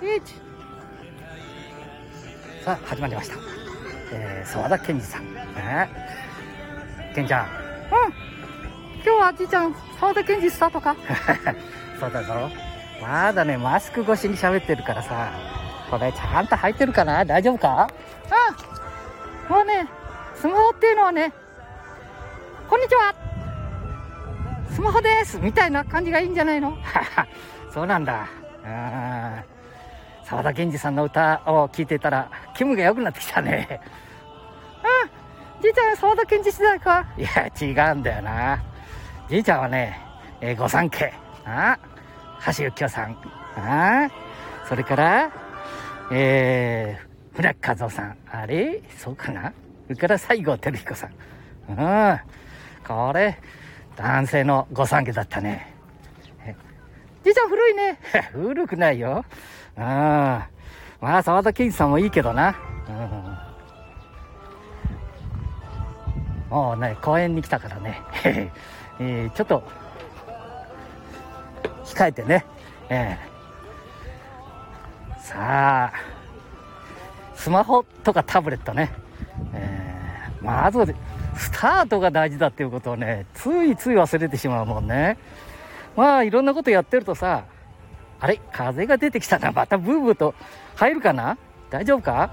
1さあ始まりました。えー、沢田健二さん。ね健ちゃん。うん。今日はじいちゃん沢田健二スタートか？そうだぞ。まだねマスク越しに喋ってるからさ。これちゃんと入ってるかな？大丈夫か？うん。もうねスマホっていうのはねこんにちは。スマホです。みたいな感じがいいんじゃないの？そうなんだ。うん沢田研二さんの歌を聴いてたら気分が良くなってきたね。うんじいちゃん沢田研二時代か？いや違うんだよな。じいちゃんはね、え、御三家。あ橋幸夫さん。あそれからえー、船木和夫さん。あれ？そうかな？それから西郷輝彦さん。うん。これ男性の御三家だったね。じいちゃん古いね。古くないよ。うん。まあ、沢田研二さんもいいけどな。うん。もうね、公園に来たからね。えー、ちょっと、控えてね。えー、さあ、スマホとかタブレットね。えー、まず、スタートが大事だっていうことをね、ついつい忘れてしまうもんね。まあ、いろんなことやってるとさ、あれ？風が出てきたな。またブーブーと入るかな？大丈夫か？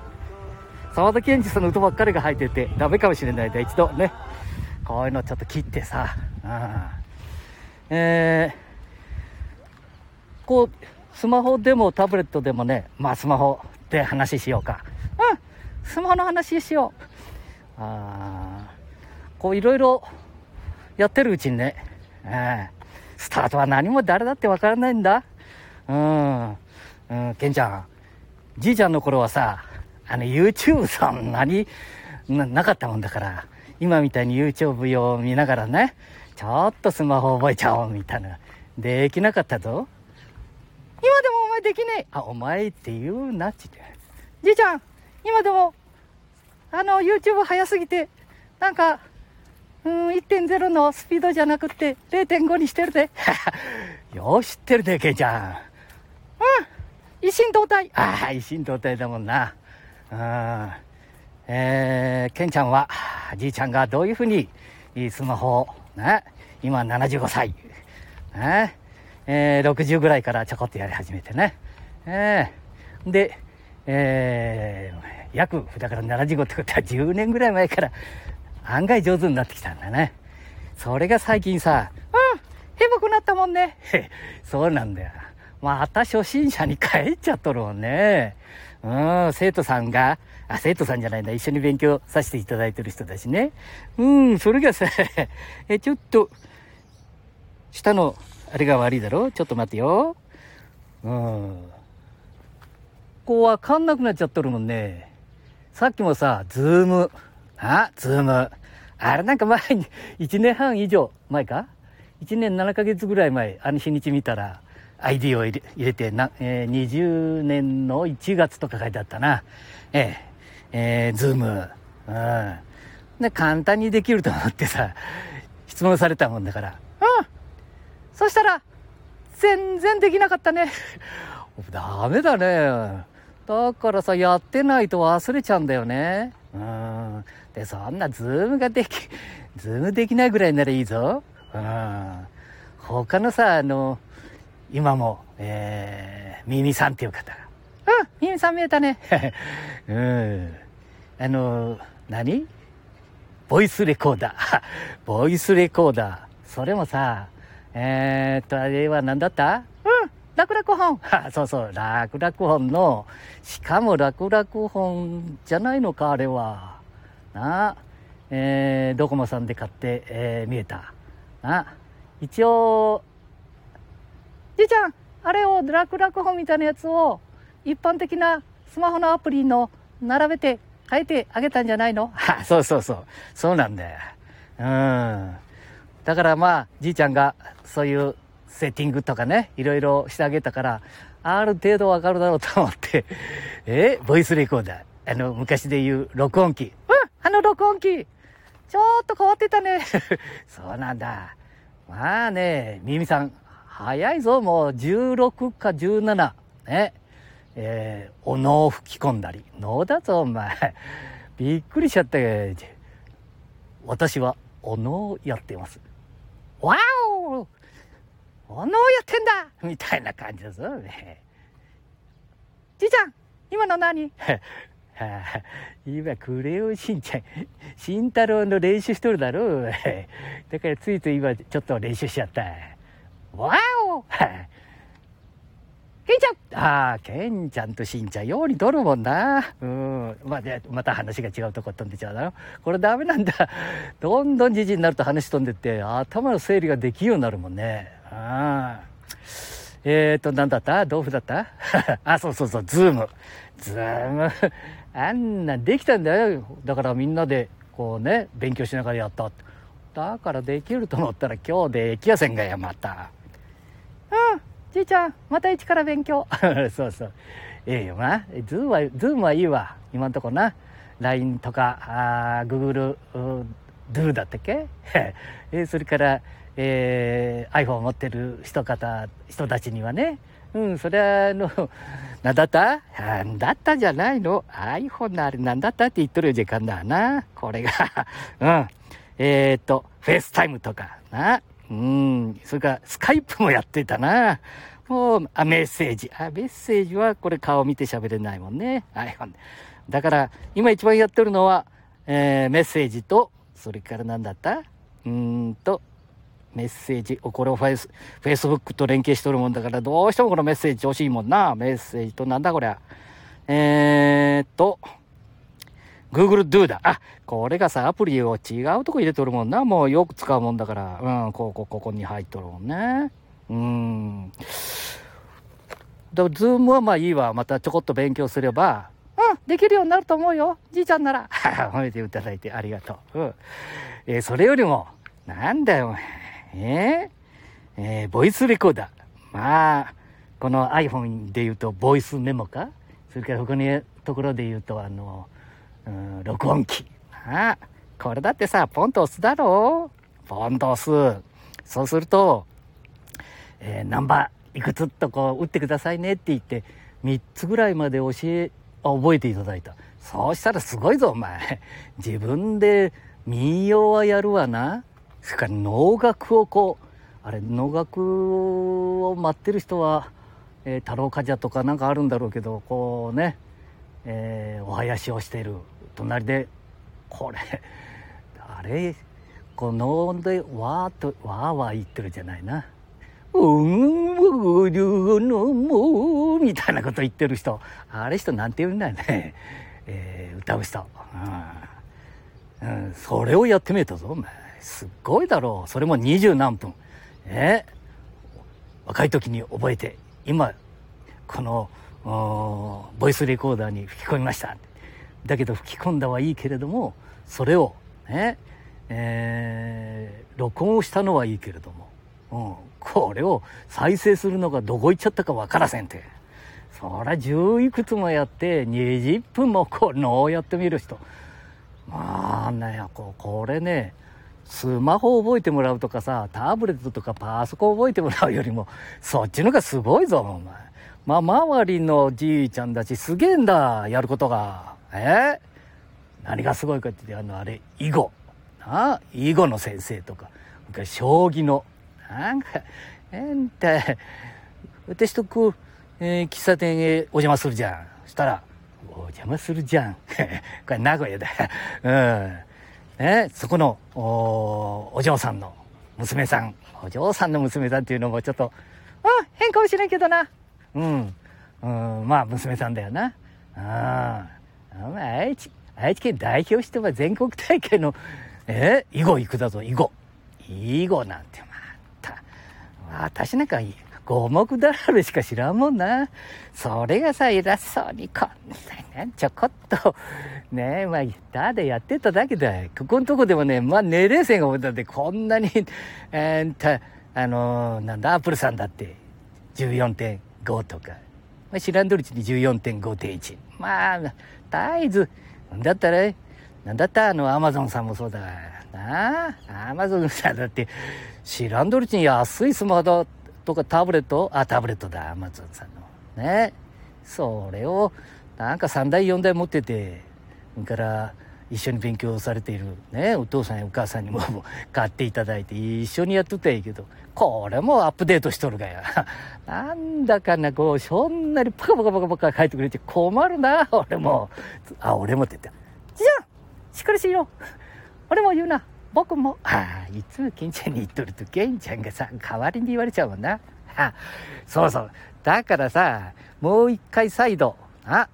沢田研二さんの歌ばっかりが入っててダメかもしれない。で、一度ね、こういうのちょっと切ってさ、えー、こう、スマホでもタブレットでもね、まあスマホで話しようか。うん、スマホの話しよう。あこういろいろやってるうちにね、えー、スタートは何も誰だってわからないんだ。うん。うん、ケンちゃん。じいちゃんの頃はさ、あの、YouTube そんなにななかったもんだから、今みたいに YouTube を見ながらね、ちょっとスマホ覚えちゃおうみたいな。できなかったぞ。今でもお前できねえ。あ、お前って言うなっちって。じいちゃん、今でも、あの、YouTube 早すぎて、なんか、うん、1.0のスピードじゃなくて0.5にしてるで。よし知ってるで、ケンちゃん。一心同体。ああ、一心同体だもんな。うん。えー、ケンちゃんは、じいちゃんがどういうふうに、スマホを、ね、今75歳、ね、えー、60ぐらいからちょこっとやり始めてね。えー、で、えー、約、だから75ってことは10年ぐらい前から案外上手になってきたんだね。それが最近さ、うん、ヘボくなったもんね。そうなんだよ。また初心者に帰っちゃっとるもんね。うん、生徒さんが、あ、生徒さんじゃないんだ。一緒に勉強させていただいてる人だしね。うん、それがさ、え、ちょっと、下の、あれが悪いだろ？ちょっと待ってよ。うん。こうわかんなくなっちゃっとるもんね。さっきもさ、ズーム。あ、ズーム。あれなんか前に、1年半以上前か ?1 年7ヶ月ぐらい前、あの日にち見たら、ID を入れ入れてな、えー、20年の1月とか書いてあったな。えー、えー、ズーム。うん。で、簡単にできると思ってさ、質問されたもんだから。うん。そしたら、全然できなかったね。ダメだね。だからさ、やってないと忘れちゃうんだよね。うん。で、そんなズームができ、ズームできないぐらいならいいぞ。うん。他のさ、あの、今も、えー、ミミさんっていう方が。うん、ミミさん見えたね。うん。あの、何？ボイスレコーダー。ボイスレコーダー。それもさ、えー、っと、あれは何だった？うん、楽々本。そうそう、楽々本の、しかも楽々本じゃないのか、あれは。なえー、ドコモさんで買って、えー、見えた。な一応、じいちゃん、あれを楽々本みたいなやつを一般的なスマホのアプリの並べて変えてあげたんじゃないの？は そうそうそう。そうなんだよ。うん。だからまあ、じいちゃんがそういうセッティングとかね、いろいろしてあげたから、ある程度わかるだろうと思って、え？ボイスレコーダー。あの、昔で言う録音機。うんあの録音機ちょっと変わってたね。そうなんだ。まあね、ミミさん、早いぞ、もう16か17。ね。えー、お能を吹き込んだり。能だぞ、お前。びっくりしちゃった。私はお能をやってます。わおお能やってんだみたいな感じですよね。じいちゃん今の何？今、クレヨンしんちゃん、慎太郎の練習しとるだろう。だからついつい今ちょっと練習しちゃった。わお ケンちゃんああ、ケンちゃんとしんちゃん、ようにとるもんな。うん。まあ、で、また話が違うとこ飛んでちゃうだろ。これダメなんだ。どんどんじじになると話飛んでって、頭の整理ができるようになるもんね。ああ。えーと、なんだった？豆腐だった？あ、そうそうそう、ズーム。ズーム。あんなんできたんだよ。だからみんなで、こうね、勉強しながらやった。だからできると思ったら今日できやせんがや、また。うん。じいちゃん、また一から勉強。そうそう。ええよな。ズームは、ズームはいいわ。今んとこな。LINE とか、ああ Google、Duoだったっけ？えそれから、えー、iPhone 持ってる人方、人たちにはね、うん、それは、あの、なんだった？なんだったじゃないの ?iPhone のあれなんだったって言っとる時間だな。これがうん。えー、っと、 FaceTimeとかな。うん、それからスカイプもやってたな。もう、あ、メッセージ。あ、メッセージはこれ顔見て喋れないもんね。iPhone。だから、今一番やってるのは、えー、メッセージと、それから何だった？うーんと、メッセージ、おこれをフェイス、フェイスブックと連携しとるもんだから、どうしてもこのメッセージ欲しいもんな。メッセージとなんだこりゃ？えー、っと、Google Duo だ。あ、これがさ、アプリを違うとこ入れとるもんな。もうよく使うもんだから。うん、ここ、ここに入っとるもんね。うん。だ、ズームはまあいいわ。またちょこっと勉強すれば、うん、できるようになると思うよ。じいちゃんなら。褒めていただいてありがとう。うん。えー、それよりも、なんだよ、えー、えー、ボイスレコーダー。まあ、この iPhone で言うと、ボイスメモか？それから他のところで言うと、あの、録音機。あこれだってさ、ポンと押すだろ？うポンと押す。そうすると、えー、ナンバーいくつっとこう打ってくださいねって言って、3つぐらいまで教え、覚えていただいた。そうしたらすごいぞ、お前。自分で民謡はやるわな。それから能楽をこう、あれ、能楽を待ってる人は、えー、太郎冠者とかなんかあるんだろうけど、こうね、えー、お囃子をしている。隣でこれあれこの飲んでわーっとわーわー言ってるじゃないな。うんうりゅのもみたいなこと言ってる人。あれ人なんて言うんだよね、えー、歌う人、うん、うん、それをやってみたぞお前。すっごいだろう。それも二十何分。え？ー、若い時に覚えて今このボイスレコーダーに吹き込みました。だけど吹き込んだはいいけれどもそれをねえー、録音をしたのはいいけれども、うん、これを再生するのがどこ行っちゃったかわからせんって。そら十いくつもやって20分もこのやってみる人。まあね、ここれね、スマホ覚えてもらうとかさ、タブレットとかパソコン覚えてもらうよりも、そっちのがすごいぞ、お前。まあ、周りのじいちゃんたちすげえんだ、やることが。え何がすごいかって言って、あの、あれ、囲碁。な囲碁の先生とか、将棋の、なんか、えんた、私とこう、えー、喫茶店へお邪魔するじゃん。そしたら、お邪魔するじゃん。これ名古屋だ。うん。ね、そこのお、お嬢さんの娘さん。お嬢さんの娘さんっていうのもちょっと、あ、変かもしれんけどな。うん。うん、まあ、娘さんだよな。ああ。愛知、愛知県代表しては全国大会の、え？囲碁行くだぞ、囲碁。囲碁なんてまた。私なんか五目だられしか知らんもんな。それがさ、偉そうにこんなね、ちょこっと、ねえ、まあ、ただやってただけだ。ここのとこでもね、まあ、年齢線が思ったってこんなに、えー、た、あのー、なんだ、アップルさんだって、14.5とか、まあ、知らんどるうちに14.5.1。まあ、絶えず、だったら、なんだったあの、アマゾンさんもそうだから、なあ、アマゾンさんだって、知らんどるうちに安いスマホとかタブレット？あ、タブレットだ、アマゾンさんの。ね。それをなんか3台4台持っててから一緒に勉強されているねお父さんやお母さんに も買っていただいて一緒にやっとったらいいけどこれもアップデートしとるがや。なんだかなこうそんなにパカパカパカパカ書いてくれて困るな俺も。あ俺もって言って「じゃあしっかりしろ俺も言うな。僕も。ああいつもケンちゃんに言っとるとケンちゃんがさ代わりに言われちゃうもんな。あそうそう。だからさもう一回再度。あ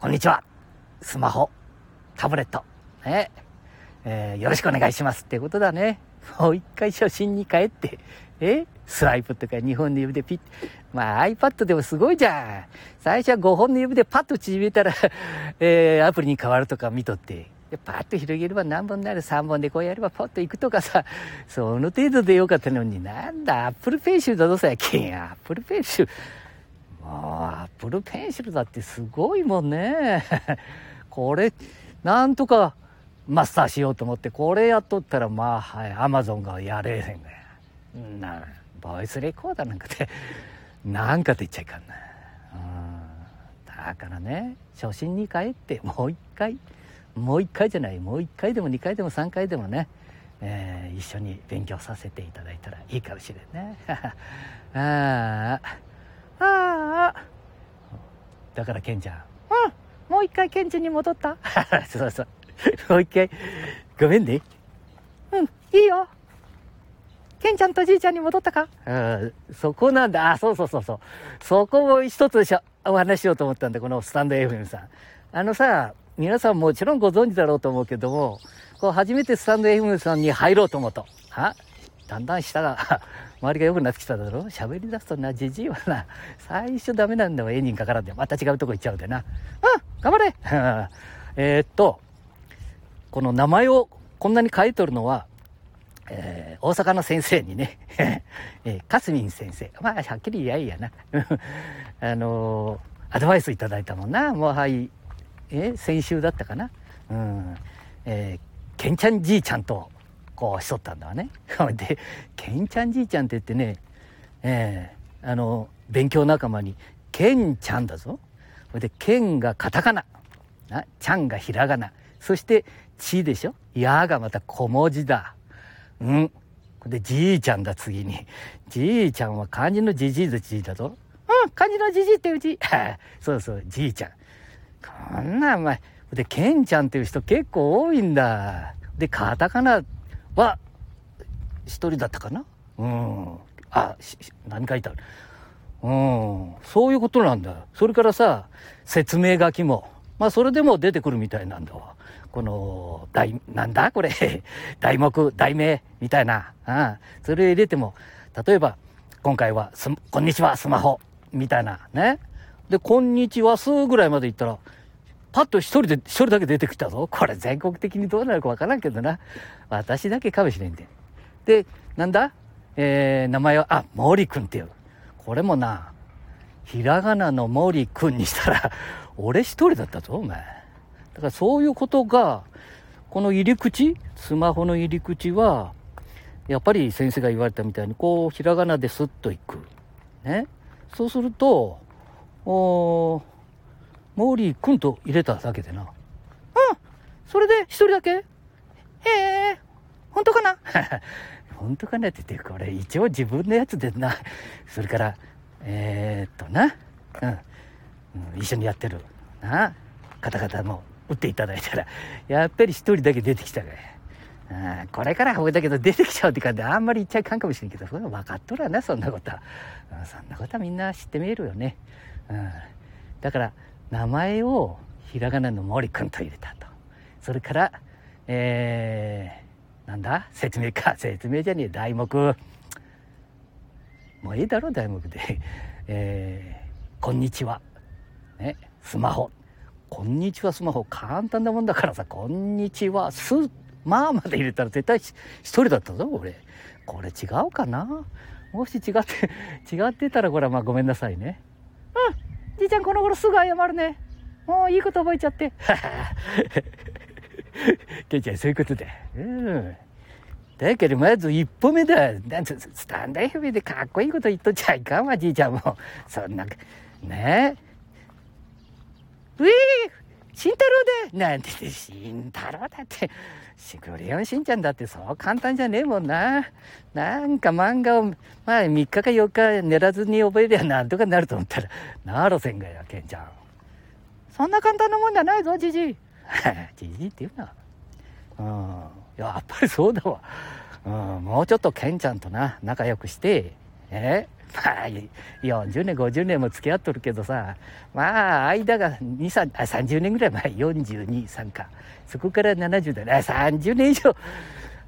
こんにちは。スマホ。タブレット。ねえー、よろしくお願いしますってことだね。もう一回初心に帰って、え？スワイプとか2本の指でピッ、まあ iPad でもすごいじゃん。最初は5本の指でパッと縮めたら えー、アプリに変わるとか見とって。でパッと広げれば何本になる3本でこうやればポッと行くとかさ、その程度でよかったのになんだ、アップルペンシルだどうせやけん。アップルペンシル。もう、アップルペンシルだってすごいもんね。これ、なんとか、マスターしようと思ってこれやっとったらまあはいアマゾンがやれへんがやなボイスレコーダーなんかで なんかと言っちゃいかんな、うん、だからね初心に帰ってもう一回もう一回じゃないもう一回でも二回でも三回でもね、えー、一緒に勉強させていただいたらいいかもしれんね。ああああだからケンちゃん。うんもう一回ケンちゃんに戻った。そうそうもう一回。ごめんね。うん、いいよ。ケンちゃんとじいちゃんに戻ったか？うん、そこなんだ。あ、そうそうそうそう。そこも一つしょお話しようと思ったんだ、このスタンド FM さん。あのさ、皆さんもちろんご存知だろうと思うけども、こう初めてスタンド FM さんに入ろうと思うと。は？だんだん下が、周りが良くなってきただろ？喋り出すとな、じじいはな、最初ダメなんだわ、エンジンかからんで。また違うとこ行っちゃうでな。うん、頑張れ えっと、この名前をこんなに書いとるのは、えー、大阪の先生にね、えー、かすみん先生。まあ、はっきり言やいやな。あのー、アドバイスいただいたもんな。もうはい、えー、先週だったかな。うん。えー、ケンちゃんじいちゃんと、こうしとったんだわね。で、ケンちゃんじいちゃんって言ってね、えー、あの、勉強仲間に、ケンちゃんだぞ。で、ケンがカタカナ。な、ちゃんがひらがな。そして、ちでしょ？やがまた小文字だ。うん。で、じいちゃんだ、次に。じいちゃんは漢字のじじいのじいだぞ。うん、漢字のじじいってうち。そうそう、じいちゃん。こんな、お前。で、ケンちゃんっていう人結構多いんだ。で、カタカナは、一人だったかな？うん。あ、何書いてある？うん。そういうことなんだ。それからさ、説明書きも。まあ、それでも出てくるみたいなんだわ。この、題、なんだ？これ、題目、題名、みたいな。うん。それ入れても、例えば、今回はす、こんにちは、スマホ、みたいな、ね。で、こんにちは、すぐらいまで行ったら、パッと一人で、一人だけ出てきたぞ。これ全国的にどうなるかわからんけどな。私だけかもしれんで。で、なんだ？えー、名前は、あ、森くんっていう。これもな、ひらがなの森くんにしたら、俺一人だったぞ、お前。だからそういうことが、この入り口、スマホの入り口は、やっぱり先生が言われたみたいに、こう、ひらがなでスッといく。ね。そうすると、おーモーリーくんと入れただけでな。うんそれで一人だけへえ、本当かな？本当かな？って言って、これ一応自分のやつでな。それから、えー、っとな、うん、うん、一緒にやってる、な、方々も打っていただいたら、やっぱり一人だけ出てきたから。うん、これからはだけど出てきちゃうって感じであんまり言っちゃいかんかもしれんけど、それは分かっとるわな、そんなことは。うん、そんなことはみんな知ってみえるよね。うん。だから、名前をひらがなの森くんと入れたと。それから、えー、なんだ？説明か。説明じゃねえ、題目。もういいだろ、題目で。えー、こんにちは。ね、スマホ。こんにちはスマホ簡単なもんだからさ、こんにちはす、まあまで入れたら絶対一人だったぞ、俺。これ違うかなもし違って、違ってたらこれはまあごめんなさいね。うん、じいちゃんこの頃すぐ謝るね。もういいこと覚えちゃって。ケイちゃんそういうことだ。うん。だけどまず一歩目だ。なんつスタンド FM でかっこいいこと言っとっちゃいかんわ、じいちゃんも。そんな、ねえ。うえ慎太郎だなんて言って、慎太郎だって、クレヨンしんちゃんだってそう簡単じゃねえもんな。なんか漫画を、まあ3日か4日寝らずに覚えりゃなんとかなると思ったら、なろせんがや、ケンちゃん。そんな簡単なもんじゃないぞ、じじい。じじいって言うな。うん。やっぱりそうだわ。うん、もうちょっとケンちゃんとな、仲良くして、え？まあ、40年、50年も付き合っとるけどさ、まあ、間が2、3、あ、30年ぐらい前、42、3か。そこから70代、あ、30年以上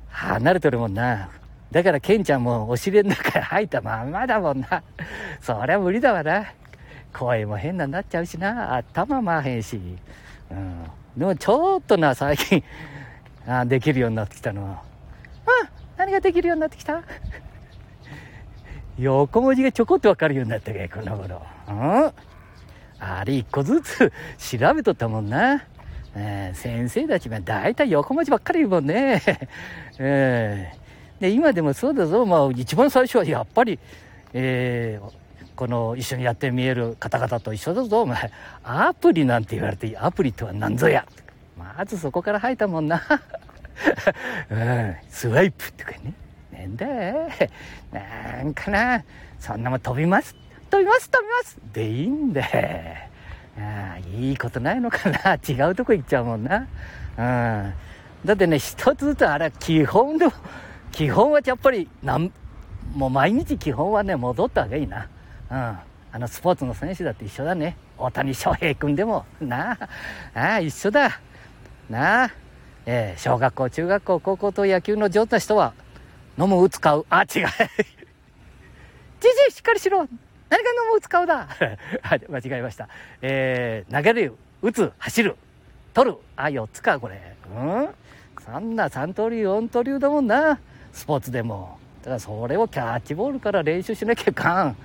離れとるもんな。だから、ケンちゃんもお尻の中入ったまんまだもんな。そりゃ無理だわな。声も変なになっちゃうしな。頭まへんし。うん。でも、ちょっとな、最近、あできるようになってきたのは。あ何ができるようになってきた？横文字がちょこっとわかるようになったけこの頃。うん。あれ一個ずつ調べとったもんな。えー、先生たちは大体横文字ばっかり言うもんね。えー、で、今でもそうだぞ。まあ、一番最初はやっぱり、えー、この一緒にやって見える方々と一緒だぞ。お前、アプリなんて言われて、アプリとは何ぞや。まずそこから入ったもんな。うん、スワイプとかね。なんだなんかな、そんなもん飛びます。飛びます、飛びますでいいんだあいいことないのかな違うとこ行っちゃうもんな。うん。だってね、一つずつあれ、基本でも、基本はやっぱり、なん、もう毎日基本はね、戻った方がいいな。うん。あの、スポーツの選手だって一緒だね。大谷翔平君でも、なあ、ああ、一緒だ。なあ、えー、小学校、中学校、高校と野球の上手な人は、飲む、打つ、買う。あ、違う。じじい、しっかりしろ。何が飲む、打つ、買うだ？間違えました。えー、投げる、打つ、走る、取る。あ、4つか、これ。うん？そんな三刀流、四刀流だもんな。スポーツでも。だからそれをキャッチボールから練習しなきゃいかん。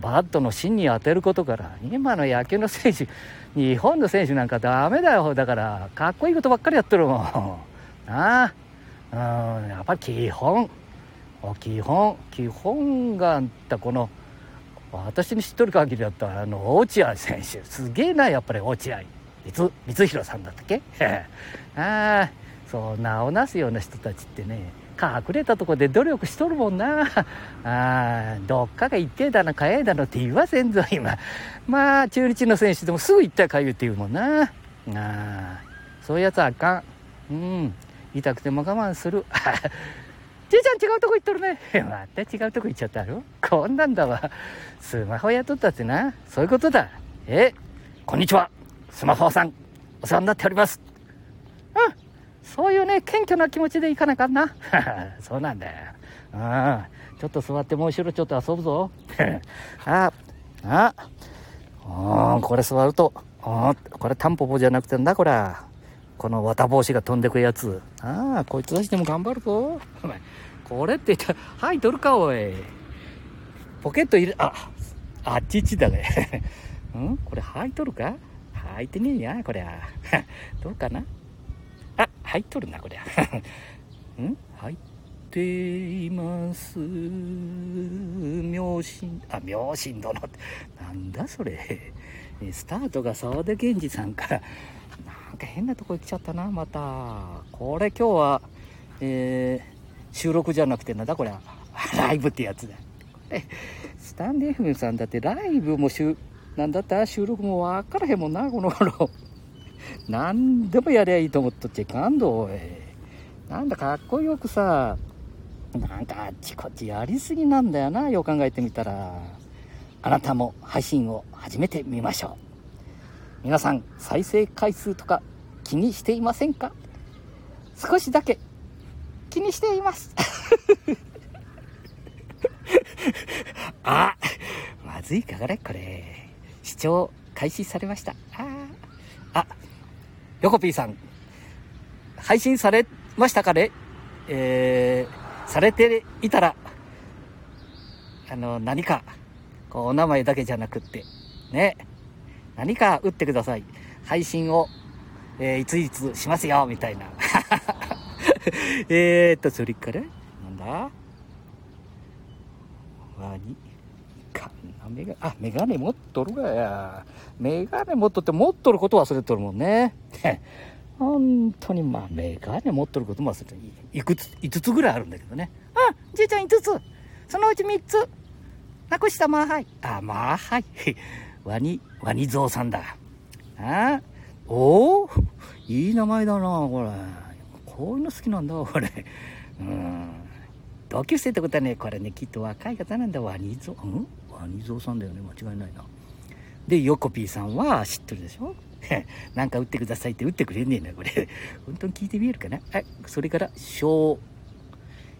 バットの芯に当てることから、今の野球の選手、日本の選手なんかダメだよ。だから、かっこいいことばっかりやってるもん。なあ。うん、やっぱり基本。基本、基本があったこの、私に知っとる限りだったら、あの、落合選手。すげえな、やっぱり落合。光、光弘さんだったっけ？ああ、そう、名をなすような人たちってね、隠れたとこで努力しとるもんな。あどっかが一定だな、かやいだのって言わせんぞ、今。まあ、中日の選手でもすぐ行ったかゆって言うもんな。あそういうやつはあかん。うん。痛くても我慢する。じいちゃん違うとこ行っとるね。また違うとこ行っちゃったろ？こんなんだわ。スマホやっとったってな。そういうことだ。え、こんにちは。スマホさん。お世話になっております。うん。そういうね、謙虚な気持ちでいかなあかんな。そうなんだよ。うん。ちょっと座ってもう後ろちょっと遊ぶぞ。あ、あ、うん、これ座ると、あこれタンポポじゃなくてんだ、これ。この綿帽子が飛んでくやつ。ああ、こいつ出しても頑張るぞ。お前、これって言ったら、はい、取るか、おい。ポケット入れ、あ、あっちっちだね。うん？これ、はい、取るか？履いてねえや、こりゃ。どうかな？あ、入っとるな、こりゃ。ん？入っています。妙心、あ、妙心殿。なんだそれ。スタートが沢田源氏さんから、なんか変なとこ行っちゃったな、また。これ今日は、えー、収録じゃなくてなんだこれ。ライブってやつだこれ。スタンディーフさんだってライブもしゅ、なんだった？収録もわからへんもんな、この頃。何でもやりゃいいと思っとっちゃいかんど、おい。なんだかっこよくさ、なんかあっちこっちやりすぎなんだよな、よう考えてみたら。あなたも配信を始めてみましょう。皆さん、再生回数とか気にしていませんか？少しだけ気にしています。あ、まずいかこれ、これ。視聴開始されました。ああ、横 P さん、配信されましたかね？えー、されていたら、あの、何か、こう、お名前だけじゃなくって、ね、何か打ってください。配信を、えー、いついつしますよ、みたいな。えっと、それから、なんだ？ワニ、かなメガあ、メガネ持っとるがや。メガネ持っとって持っとること忘れとるもんね。本当にまあ、メガネ持っとることも忘れてる。いくつ、5つぐらいあるんだけどね。あ、じいちゃん5つ。そのうち3つ。なくしたまあはい。あ、まあはい。ワニ、ワニゾウさんだ。あおおいい名前だな、これ。こういうの好きなんだ、これ。うん。同級生ってことはね、これね、きっと若い方なんだ。ワニゾウ、うん？ワニゾウさんだよね、間違いないな。で、ヨコピーさんは知ってるでしょ？なんか打ってくださいって打ってくれねえな、これ。本当に聞いてみえるかな？はい、それから、ショ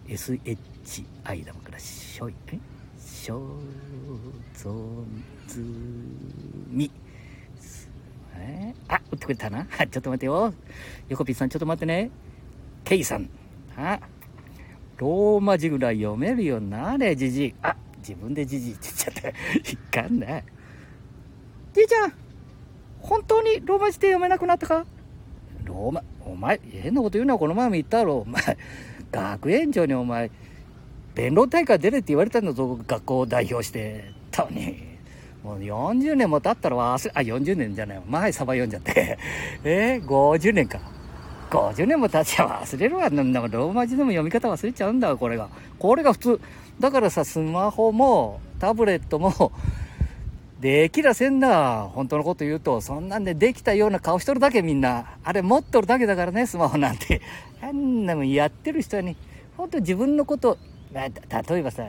ー、SHI だもんから、ショイ、え？ショーゾズミ。え？ー、あ、打ってくれたな。ちょっと待ってよ。ヨコピーさん、ちょっと待ってね。ケイさん。あ、ローマ字ぐらい読めるようになれ、じじい。あ、自分でじじいって言っちゃった。いかんな。じいちゃん、本当にローマ字で読めなくなったか？ローマ、お前、変なこと言うな、この前も言ったろ。お前、学園長にお前、弁論大会出れって言われたんだぞ、学校を代表して。たのに。もう40年も経ったら忘れ、あ、40年じゃない。前サバ読んじゃって。えー、50年か。50年も経っちゃ忘れるわ。なんだローマ字でも読み方忘れちゃうんだ、これが。これが普通。だからさ、スマホも、タブレットも、できらせんな。本当のこと言うと、そんなんでできたような顔しとるだけみんな。あれ持っとるだけだからね、スマホなんて。あんなもんやってる人に、本当自分のこと、例えばさ、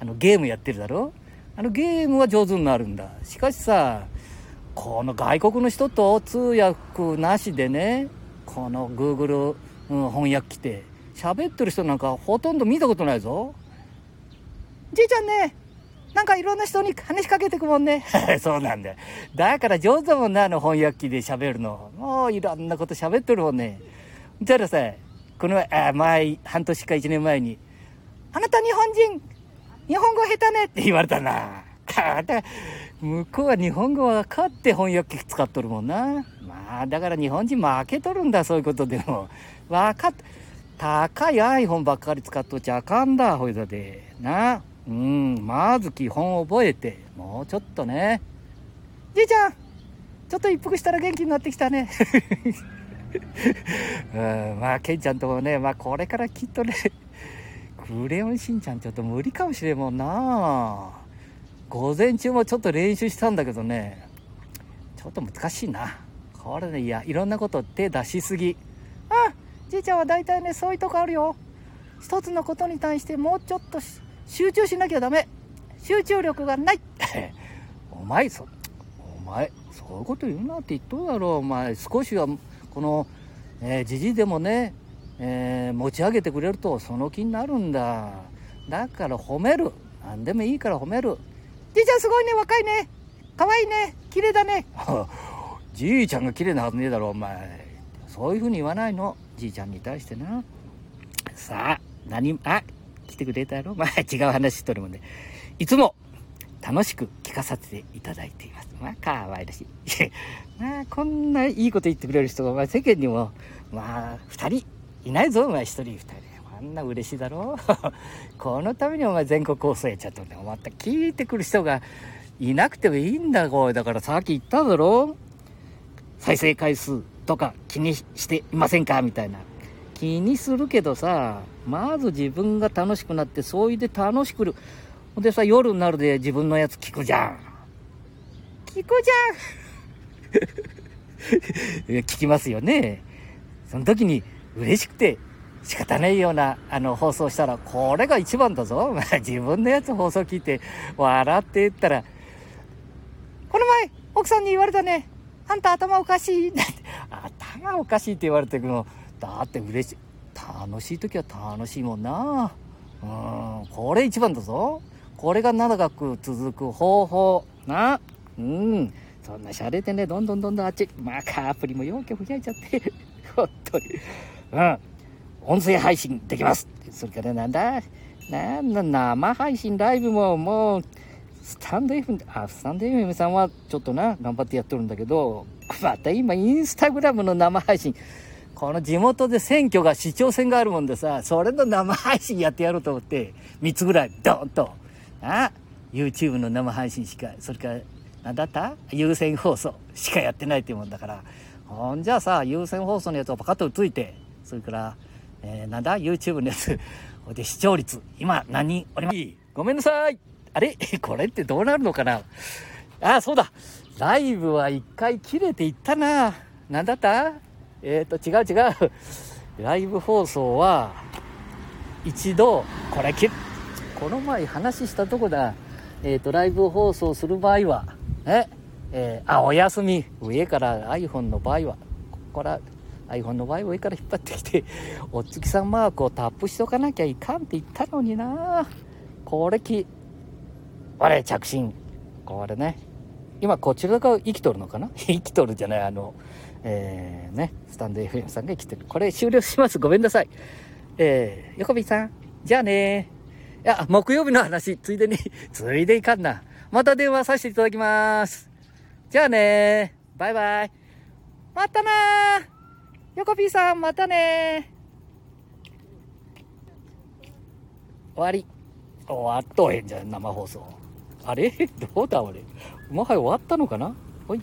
あのゲームやってるだろ？あのゲームは上手になるんだ。しかしさ、この外国の人と通訳なしでね、この Google、翻訳来て喋ってる人なんかほとんど見たことないぞ。じいちゃんねなんかいろんな人に話しかけてくもんね。そうなんだ。よだから上手だもんねあの翻訳機で喋るの。もういろんなこと喋ってるもんね。じゃあさこの前前半年か1年前に「あなた日本人日本語下手ね」って言われたなだ向こうは日本語分かって翻訳機使っとるもんな。まあ、だから日本人負けとるんだ、そういうことでも。分かっ、高い iPhone ばっかり使っとっちゃあかんだ、ほいだで。な。うん、まず基本覚えて、もうちょっとね。じいちゃんちょっと一服したら元気になってきたね。うん、まあ、ケンちゃんともね、まあ、これからきっとね、クレヨンしんちゃんちょっと無理かもしれんもんな。午前中もちょっと練習したんだけどね、ちょっと難しいな。これね、いや、いろんなこと手出しすぎ。あ、じいちゃんは大体ね、そういうとこあるよ。一つのことに対してもうちょっと集中しなきゃダメ。集中力がない。お前、そ、お前、そういうこと言うなって言っとるだろう。お前、少しは、この、えー、じじでもね、えー、持ち上げてくれるとその気になるんだ。だから褒める。何でもいいから褒める。じいちゃんすごいね、若いね。可愛いね。綺麗だね。じいちゃんが綺麗なはずねえだろ、お前。そういうふうに言わないの。じいちゃんに対してな。さあ、何、あ、来てくれたやろ まあ、違う話しとるもんね。いつも、楽しく聞かさせていただいています。まあ、可愛らしい。まあ、こんないいこと言ってくれる人が、まあ、世間にも、まあ、二人いないぞ、お前一人二人。あんな嬉しいだろ？このためにお前全国放送やっちゃったんだよ。また聞いてくる人がいなくてもいいんだ、これ。だからさっき言っただろ？再生回数とか気にしていませんか？みたいな。気にするけどさ、まず自分が楽しくなって、そういで楽しくる。ほんでさ、夜になるで自分のやつ聞くじゃん。聞くじゃん 聞きますよね。その時に嬉しくて仕方ないような、あの、放送したら、これが一番だぞ。自分のやつ放送聞いて、笑って言ったら、この前、奥さんに言われたね。あんた頭おかしい。頭おかしいって言われてるの。だって嬉しい。楽しい時は楽しいもんな。うん、これ一番だぞ。これが長く続く方法。な。うん。そんな洒落てね、どんどんどんどんあっち、まあ、アプリも容器を増やいちゃって。本当に。うん。音声配信できます。それからなんだ？なんだ、生配信ライブももう、スタンド FM、あ、スタンド FM さんはちょっとな、頑張ってやってるんだけど、また今インスタグラムの生配信、この地元で選挙が市長選があるもんでさ、それの生配信やってやろうと思って、3つぐらいドーンと。あ YouTube の生配信しか、それから、なんだった？優先放送しかやってないっていうもんだから、ほんじゃあさ、優先放送のやつをパカッとついて、それから、えー、なんだ ?YouTube のやつ。で、視聴率、今、何？人おりますごめんなさいあれ？これってどうなるのかな？あ、そうだライブは一回切れていったな。なんだった？えっ、ー、と、違う違う。ライブ放送は、一度、これ切、この前話したとこだ。えっ、ー、と、ライブ放送する場合は、え、えー、あ、お休み。上から iPhone の場合は、ここから iPhone の場合上から引っ張ってきて、お月さんマークをタップしとかなきゃいかんって言ったのになこれき、あれ、着信。これね。今、こちらが生きとるのかな？生きとるじゃない、あの、えー、ね、スタンド FM さんが生きてる。これ終了します。ごめんなさい。えー、横ビさん、じゃあねいや、木曜日の話、ついでに、ついでいかんな。また電話させていただきます。じゃあねバイバイ。またな横 P さん、またね終わり。終わっとへんじゃん、生放送。あれ？どうだ俺。もはや終わったのかな？ほい。